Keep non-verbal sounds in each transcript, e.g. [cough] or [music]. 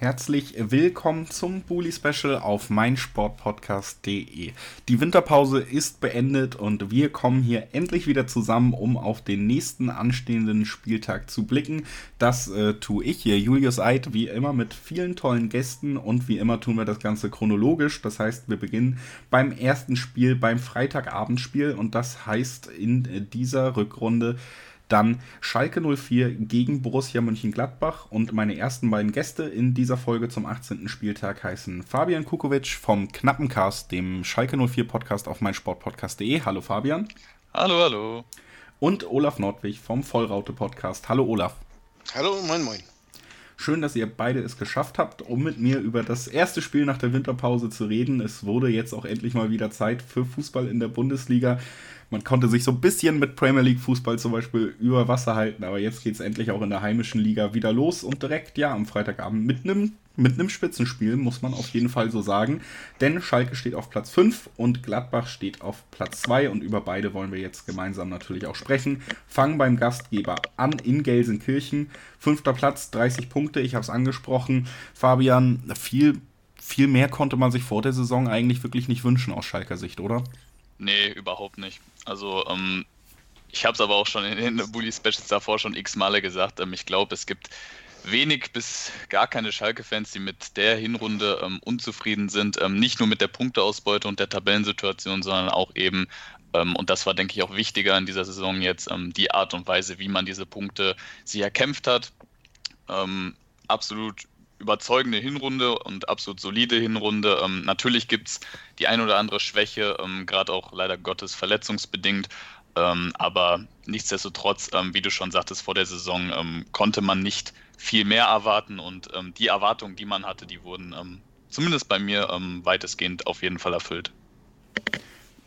Herzlich willkommen zum Bully Special auf meinsportpodcast.de. Die Winterpause ist beendet und wir kommen hier endlich wieder zusammen, um auf den nächsten anstehenden Spieltag zu blicken. Das äh, tue ich hier, Julius Eid, wie immer mit vielen tollen Gästen und wie immer tun wir das Ganze chronologisch. Das heißt, wir beginnen beim ersten Spiel, beim Freitagabendspiel und das heißt in dieser Rückrunde dann Schalke 04 gegen Borussia Mönchengladbach und meine ersten beiden Gäste in dieser Folge zum 18. Spieltag heißen Fabian Kukovic vom Knappencast, dem Schalke 04 Podcast auf meinsportpodcast.de. Hallo Fabian. Hallo, hallo. Und Olaf Nordwig vom Vollraute Podcast. Hallo Olaf. Hallo, moin, moin. Schön, dass ihr beide es geschafft habt, um mit mir über das erste Spiel nach der Winterpause zu reden. Es wurde jetzt auch endlich mal wieder Zeit für Fußball in der Bundesliga. Man konnte sich so ein bisschen mit Premier League Fußball zum Beispiel über Wasser halten, aber jetzt geht es endlich auch in der heimischen Liga wieder los und direkt, ja, am Freitagabend mit einem mit einem Spitzenspiel, muss man auf jeden Fall so sagen. Denn Schalke steht auf Platz 5 und Gladbach steht auf Platz 2 und über beide wollen wir jetzt gemeinsam natürlich auch sprechen. Fangen beim Gastgeber an in Gelsenkirchen. Fünfter Platz, 30 Punkte, ich habe es angesprochen. Fabian, viel, viel mehr konnte man sich vor der Saison eigentlich wirklich nicht wünschen aus Schalker Sicht, oder? Nee, überhaupt nicht. Also, ähm, ich habe es aber auch schon in den Bully Specials davor schon x Male gesagt. Ähm, ich glaube, es gibt wenig bis gar keine Schalke-Fans, die mit der Hinrunde ähm, unzufrieden sind. Ähm, nicht nur mit der Punkteausbeute und der Tabellensituation, sondern auch eben, ähm, und das war, denke ich, auch wichtiger in dieser Saison jetzt, ähm, die Art und Weise, wie man diese Punkte sich erkämpft hat. Ähm, absolut überzeugende Hinrunde und absolut solide Hinrunde. Ähm, natürlich gibt es die ein oder andere Schwäche, ähm, gerade auch leider Gottes verletzungsbedingt. Ähm, aber nichtsdestotrotz, ähm, wie du schon sagtest, vor der Saison ähm, konnte man nicht viel mehr erwarten und ähm, die Erwartungen, die man hatte, die wurden zumindest bei mir weitestgehend auf jeden Fall erfüllt.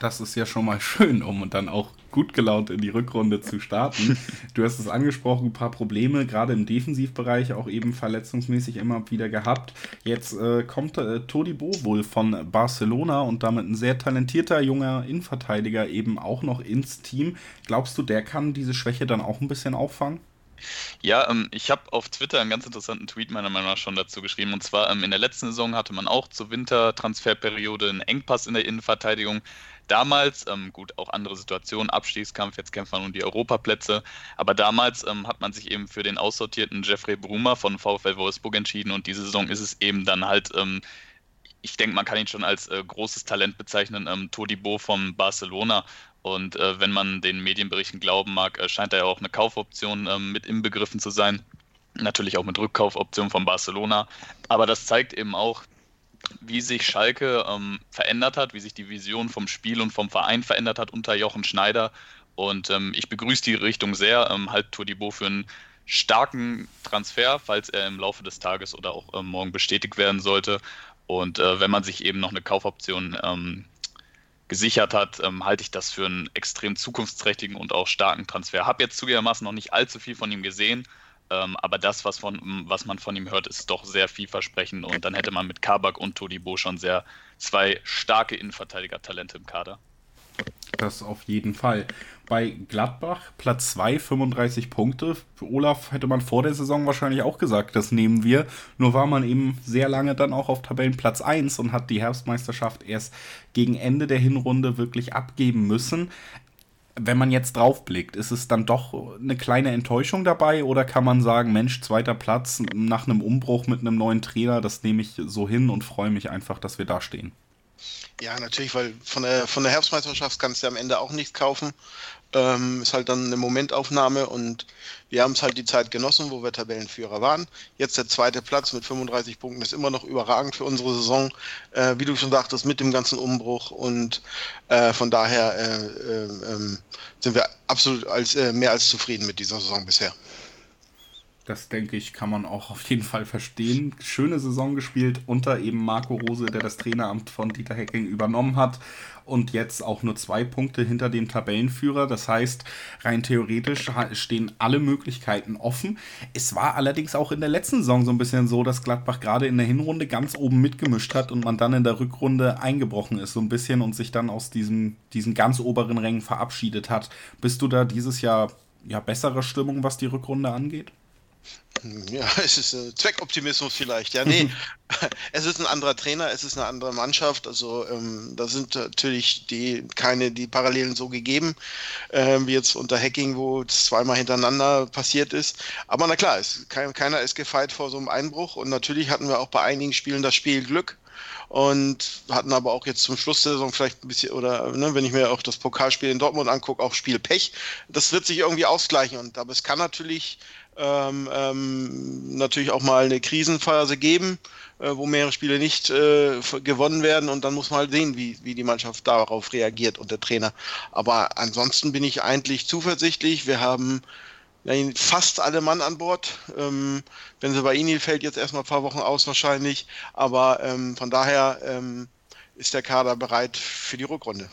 Das ist ja schon mal schön, um dann auch gut gelaunt in die Rückrunde zu starten. [laughs] Du hast es angesprochen, ein paar Probleme, gerade im Defensivbereich, auch eben verletzungsmäßig immer wieder gehabt. Jetzt äh, kommt äh, Todibo wohl von Barcelona und damit ein sehr talentierter junger Innenverteidiger eben auch noch ins Team. Glaubst du, der kann diese Schwäche dann auch ein bisschen auffangen? Ja, ähm, ich habe auf Twitter einen ganz interessanten Tweet meiner Meinung nach schon dazu geschrieben. Und zwar ähm, in der letzten Saison hatte man auch zur Wintertransferperiode einen Engpass in der Innenverteidigung. Damals, ähm, gut, auch andere Situationen, Abstiegskampf, jetzt kämpft man um die Europaplätze, aber damals ähm, hat man sich eben für den aussortierten Jeffrey Brumer von VfL Wolfsburg entschieden und diese Saison ist es eben dann halt, ähm, ich denke, man kann ihn schon als äh, großes Talent bezeichnen, ähm, Todibo von Barcelona. Und äh, wenn man den Medienberichten glauben mag, äh, scheint er ja auch eine Kaufoption ähm, mit inbegriffen zu sein. Natürlich auch mit Rückkaufoption von Barcelona. Aber das zeigt eben auch, wie sich Schalke ähm, verändert hat, wie sich die Vision vom Spiel und vom Verein verändert hat unter Jochen Schneider. Und ähm, ich begrüße die Richtung sehr. Ähm, halt Todibo für einen starken Transfer, falls er im Laufe des Tages oder auch ähm, morgen bestätigt werden sollte. Und äh, wenn man sich eben noch eine Kaufoption ähm, gesichert hat, ähm, halte ich das für einen extrem zukunftsträchtigen und auch starken Transfer. Habe jetzt zugegebenermaßen noch nicht allzu viel von ihm gesehen, ähm, aber das, was, von, was man von ihm hört, ist doch sehr vielversprechend. Und dann hätte man mit Kabak und Todibo schon sehr zwei starke Innenverteidiger-Talente im Kader. Das auf jeden Fall. Bei Gladbach Platz 2, 35 Punkte. Für Olaf hätte man vor der Saison wahrscheinlich auch gesagt, das nehmen wir. Nur war man eben sehr lange dann auch auf Tabellenplatz 1 und hat die Herbstmeisterschaft erst gegen Ende der Hinrunde wirklich abgeben müssen wenn man jetzt draufblickt, ist es dann doch eine kleine Enttäuschung dabei oder kann man sagen, Mensch, zweiter Platz nach einem Umbruch mit einem neuen Trainer, das nehme ich so hin und freue mich einfach, dass wir da stehen? Ja, natürlich, weil von der, von der Herbstmeisterschaft kannst du am Ende auch nichts kaufen. Ähm, ist halt dann eine Momentaufnahme und wir haben es halt die Zeit genossen, wo wir Tabellenführer waren. Jetzt der zweite Platz mit 35 Punkten ist immer noch überragend für unsere Saison, äh, wie du schon sagtest, mit dem ganzen Umbruch und äh, von daher äh, äh, ähm, sind wir absolut als, äh, mehr als zufrieden mit dieser Saison bisher. Das denke ich, kann man auch auf jeden Fall verstehen. Schöne Saison gespielt unter eben Marco Rose, der das Traineramt von Dieter Hecking übernommen hat und jetzt auch nur zwei Punkte hinter dem Tabellenführer. Das heißt, rein theoretisch stehen alle Möglichkeiten offen. Es war allerdings auch in der letzten Saison so ein bisschen so, dass Gladbach gerade in der Hinrunde ganz oben mitgemischt hat und man dann in der Rückrunde eingebrochen ist so ein bisschen und sich dann aus diesem, diesen ganz oberen Rängen verabschiedet hat. Bist du da dieses Jahr ja bessere Stimmung, was die Rückrunde angeht? [laughs] Ja, es ist äh, Zweckoptimismus vielleicht. Ja, nee, [laughs] es ist ein anderer Trainer, es ist eine andere Mannschaft. Also ähm, da sind natürlich die keine die Parallelen so gegeben äh, wie jetzt unter Hacking, wo es zweimal hintereinander passiert ist. Aber na klar, es, kein, keiner ist gefeit vor so einem Einbruch und natürlich hatten wir auch bei einigen Spielen das Spiel Glück und hatten aber auch jetzt zum Schluss der Saison vielleicht ein bisschen, oder ne, wenn ich mir auch das Pokalspiel in Dortmund angucke, auch Spiel Pech. Das wird sich irgendwie ausgleichen. Und aber es kann natürlich ähm, ähm, natürlich auch mal eine Krisenphase geben, äh, wo mehrere Spiele nicht äh, gewonnen werden und dann muss man halt sehen, wie, wie die Mannschaft darauf reagiert und der Trainer. Aber ansonsten bin ich eigentlich zuversichtlich. Wir haben fast alle Mann an Bord. Ähm, Benzebaini fällt jetzt erstmal ein paar Wochen aus wahrscheinlich, aber ähm, von daher ähm, ist der Kader bereit für die Rückrunde.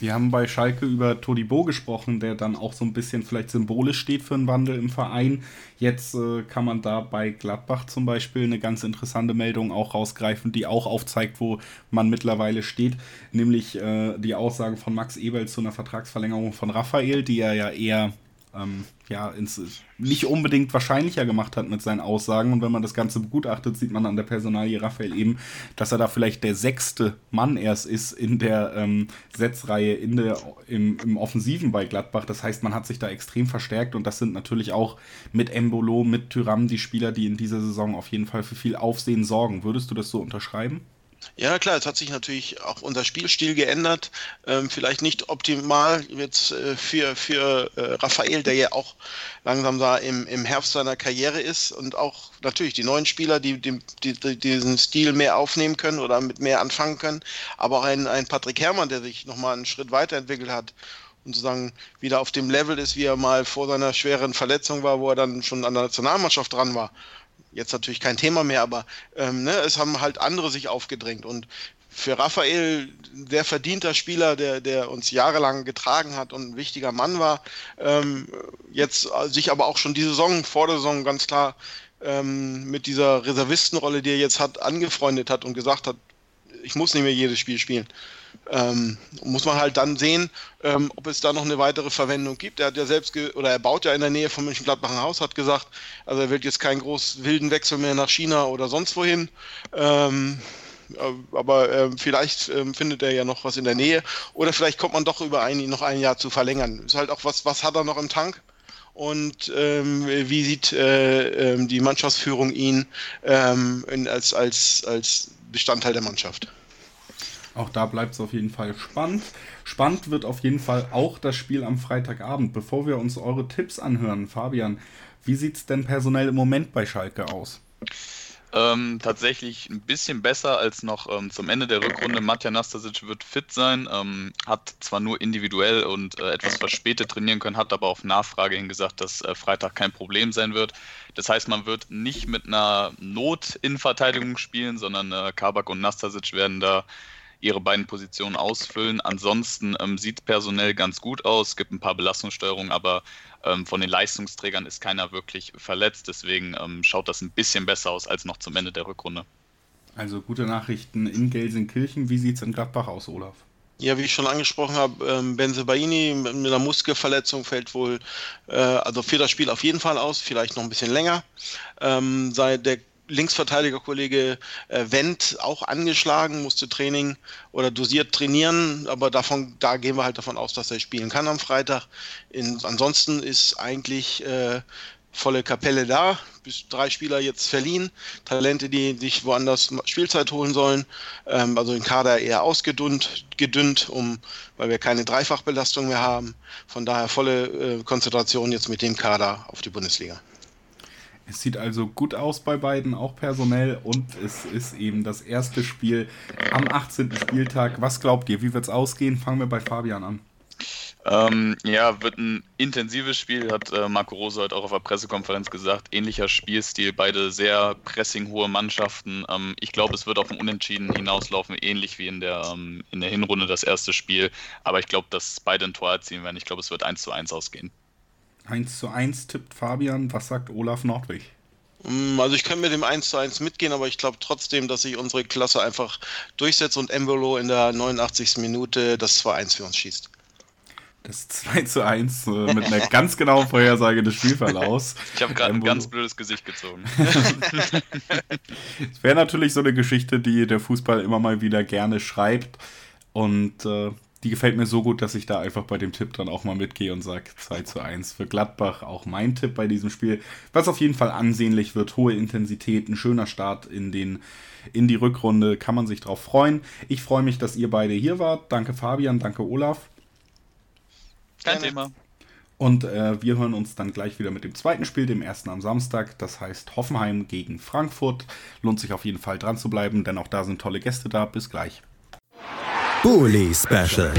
Wir haben bei Schalke über Todibo gesprochen, der dann auch so ein bisschen vielleicht symbolisch steht für einen Wandel im Verein. Jetzt äh, kann man da bei Gladbach zum Beispiel eine ganz interessante Meldung auch rausgreifen, die auch aufzeigt, wo man mittlerweile steht, nämlich äh, die Aussagen von Max Ebel zu einer Vertragsverlängerung von Raphael, die er ja eher ähm, ja, ins, nicht unbedingt wahrscheinlicher gemacht hat mit seinen Aussagen. Und wenn man das Ganze begutachtet, sieht man an der Personalie Raphael eben, dass er da vielleicht der sechste Mann erst ist in der ähm, Setzreihe in der, im, im Offensiven bei Gladbach. Das heißt, man hat sich da extrem verstärkt und das sind natürlich auch mit Embolo, mit Tyram die Spieler, die in dieser Saison auf jeden Fall für viel Aufsehen sorgen. Würdest du das so unterschreiben? Ja, klar, es hat sich natürlich auch unser Spielstil geändert. Ähm, vielleicht nicht optimal jetzt äh, für, für äh, Raphael, der ja auch langsam da im, im Herbst seiner Karriere ist und auch natürlich die neuen Spieler, die, die, die diesen Stil mehr aufnehmen können oder mit mehr anfangen können. Aber auch ein, ein Patrick Herrmann, der sich nochmal einen Schritt weiterentwickelt hat und sozusagen wieder auf dem Level ist, wie er mal vor seiner schweren Verletzung war, wo er dann schon an der Nationalmannschaft dran war jetzt natürlich kein Thema mehr, aber ähm, ne, es haben halt andere sich aufgedrängt. Und für Raphael, der verdienter Spieler, der, der uns jahrelang getragen hat und ein wichtiger Mann war, ähm, jetzt sich aber auch schon die Saison, vor der Saison ganz klar ähm, mit dieser Reservistenrolle, die er jetzt hat, angefreundet hat und gesagt hat, ich muss nicht mehr jedes Spiel spielen. Ähm, muss man halt dann sehen, ähm, ob es da noch eine weitere Verwendung gibt. Er hat ja selbst, oder er baut ja in der Nähe von Mönchengladbach ein Haus, hat gesagt, also er will jetzt keinen großen wilden Wechsel mehr nach China oder sonst wohin. Ähm, äh, aber äh, vielleicht äh, findet er ja noch was in der Nähe oder vielleicht kommt man doch über ein, noch ein Jahr zu verlängern. Ist halt auch was, was hat er noch im Tank? und ähm, wie sieht äh, ähm, die Mannschaftsführung ihn ähm, in, als, als, als Bestandteil der Mannschaft. Auch da bleibt es auf jeden Fall spannend. Spannend wird auf jeden Fall auch das Spiel am Freitagabend. Bevor wir uns eure Tipps anhören, Fabian, wie sieht es denn personell im Moment bei Schalke aus? Ähm, tatsächlich ein bisschen besser als noch ähm, zum Ende der Rückrunde. Matja Nastasic wird fit sein, ähm, hat zwar nur individuell und äh, etwas verspätet trainieren können, hat aber auf Nachfrage hin gesagt, dass äh, Freitag kein Problem sein wird. Das heißt, man wird nicht mit einer Not-Innenverteidigung spielen, sondern äh, Kabak und Nastasic werden da ihre beiden Positionen ausfüllen. Ansonsten ähm, sieht personell ganz gut aus, es gibt ein paar Belastungssteuerungen, aber ähm, von den Leistungsträgern ist keiner wirklich verletzt. Deswegen ähm, schaut das ein bisschen besser aus als noch zum Ende der Rückrunde. Also gute Nachrichten in Gelsenkirchen. Wie sieht es in Gladbach aus, Olaf? Ja, wie ich schon angesprochen habe, ähm, Benzebaini mit einer Muskelverletzung fällt wohl, äh, also für das Spiel auf jeden Fall aus, vielleicht noch ein bisschen länger. Ähm, sei der Linksverteidigerkollege äh, Wendt auch angeschlagen, musste Training oder dosiert trainieren, aber davon, da gehen wir halt davon aus, dass er spielen kann am Freitag. In, ansonsten ist eigentlich äh, volle Kapelle da, bis drei Spieler jetzt verliehen, Talente, die sich woanders Spielzeit holen sollen, ähm, also den Kader eher ausgedünnt, gedünnt, um, weil wir keine Dreifachbelastung mehr haben. Von daher volle äh, Konzentration jetzt mit dem Kader auf die Bundesliga. Es sieht also gut aus bei beiden, auch personell. Und es ist eben das erste Spiel am 18. Spieltag. Was glaubt ihr? Wie wird es ausgehen? Fangen wir bei Fabian an. Ähm, ja, wird ein intensives Spiel, hat äh, Marco Rose heute auch auf der Pressekonferenz gesagt. Ähnlicher Spielstil, beide sehr pressinghohe Mannschaften. Ähm, ich glaube, es wird auf ein Unentschieden hinauslaufen, ähnlich wie in der, ähm, in der Hinrunde das erste Spiel. Aber ich glaube, dass beide ein Tor erzielen werden. Ich glaube, es wird 1 zu 1 ausgehen. 1 zu 1 tippt Fabian. Was sagt Olaf Nordwig? Mm, also ich kann mit dem 1 zu 1 mitgehen, aber ich glaube trotzdem, dass sich unsere Klasse einfach durchsetzt und Embolo in der 89. Minute das 2-1 für uns schießt. Das 2 zu 1 äh, mit einer [laughs] ganz genauen Vorhersage des Spielverlaufs. Ich habe gerade ein ganz blödes Gesicht gezogen. [laughs] Es wäre natürlich so eine Geschichte, die der Fußball immer mal wieder gerne schreibt. Und äh, die gefällt mir so gut, dass ich da einfach bei dem Tipp dann auch mal mitgehe und sage 2 zu 1 für Gladbach. Auch mein Tipp bei diesem Spiel, was auf jeden Fall ansehnlich wird. Hohe Intensität, ein schöner Start in, den, in die Rückrunde, kann man sich drauf freuen. Ich freue mich, dass ihr beide hier wart. Danke Fabian, danke Olaf. Kein Thema. Und äh, wir hören uns dann gleich wieder mit dem zweiten Spiel, dem ersten am Samstag. Das heißt Hoffenheim gegen Frankfurt. Lohnt sich auf jeden Fall dran zu bleiben, denn auch da sind tolle Gäste da. Bis gleich. Bully Special.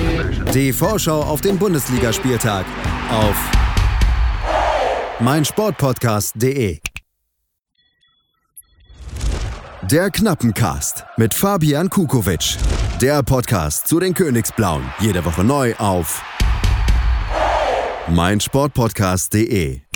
Die Vorschau auf den Bundesligaspieltag auf meinsportpodcast.de. Der Knappencast mit Fabian Kukowitsch. Der Podcast zu den Königsblauen. Jede Woche neu auf meinsportpodcast.de.